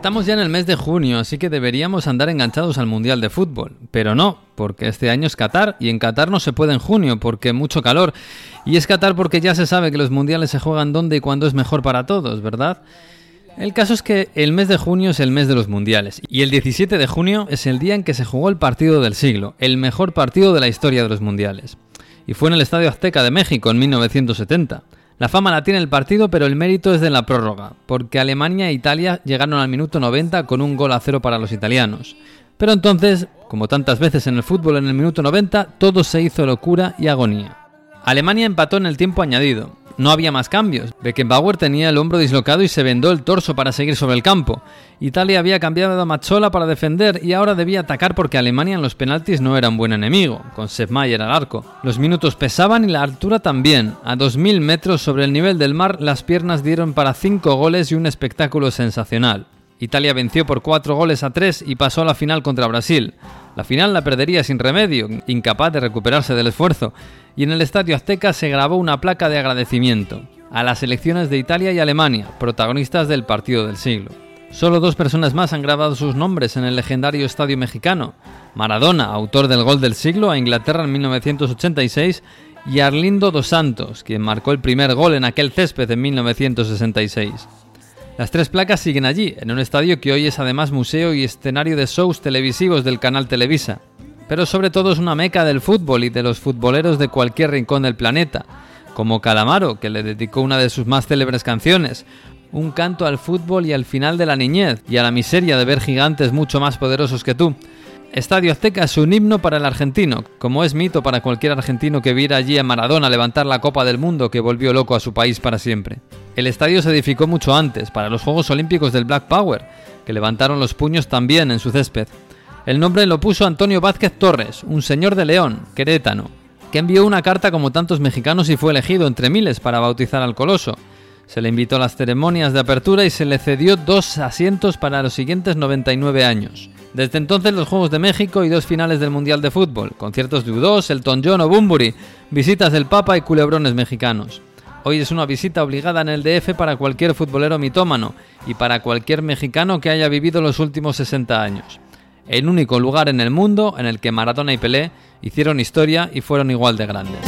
Estamos ya en el mes de junio, así que deberíamos andar enganchados al Mundial de Fútbol. Pero no, porque este año es Qatar y en Qatar no se puede en junio porque mucho calor. Y es Qatar porque ya se sabe que los mundiales se juegan donde y cuándo es mejor para todos, ¿verdad? El caso es que el mes de junio es el mes de los mundiales y el 17 de junio es el día en que se jugó el partido del siglo, el mejor partido de la historia de los mundiales. Y fue en el Estadio Azteca de México en 1970. La fama la tiene el partido, pero el mérito es de la prórroga, porque Alemania e Italia llegaron al minuto 90 con un gol a cero para los italianos. Pero entonces, como tantas veces en el fútbol en el minuto 90, todo se hizo locura y agonía. Alemania empató en el tiempo añadido, no había más cambios. Beckenbauer tenía el hombro dislocado y se vendó el torso para seguir sobre el campo. Italia había cambiado a Mazzola para defender y ahora debía atacar porque Alemania en los penaltis no era un buen enemigo, con Sepp Mayer al arco. Los minutos pesaban y la altura también. A 2.000 metros sobre el nivel del mar, las piernas dieron para 5 goles y un espectáculo sensacional. Italia venció por 4 goles a 3 y pasó a la final contra Brasil. La final la perdería sin remedio, incapaz de recuperarse del esfuerzo, y en el Estadio Azteca se grabó una placa de agradecimiento a las elecciones de Italia y Alemania, protagonistas del partido del siglo. Solo dos personas más han grabado sus nombres en el legendario Estadio Mexicano. Maradona, autor del gol del siglo a Inglaterra en 1986, y Arlindo dos Santos, quien marcó el primer gol en aquel césped en 1966. Las tres placas siguen allí, en un estadio que hoy es además museo y escenario de shows televisivos del canal Televisa pero sobre todo es una meca del fútbol y de los futboleros de cualquier rincón del planeta, como Calamaro, que le dedicó una de sus más célebres canciones, un canto al fútbol y al final de la niñez, y a la miseria de ver gigantes mucho más poderosos que tú. Estadio Azteca es un himno para el argentino, como es mito para cualquier argentino que viera allí a Maradona levantar la Copa del Mundo que volvió loco a su país para siempre. El estadio se edificó mucho antes, para los Juegos Olímpicos del Black Power, que levantaron los puños también en su césped. El nombre lo puso Antonio Vázquez Torres, un señor de León, querétano, que envió una carta como tantos mexicanos y fue elegido entre miles para bautizar al coloso. Se le invitó a las ceremonias de apertura y se le cedió dos asientos para los siguientes 99 años. Desde entonces los Juegos de México y dos finales del Mundial de Fútbol, conciertos de U2, Elton John o Bumburi, visitas del Papa y culebrones mexicanos. Hoy es una visita obligada en el DF para cualquier futbolero mitómano y para cualquier mexicano que haya vivido los últimos 60 años el único lugar en el mundo en el que Maradona y Pelé hicieron historia y fueron igual de grandes.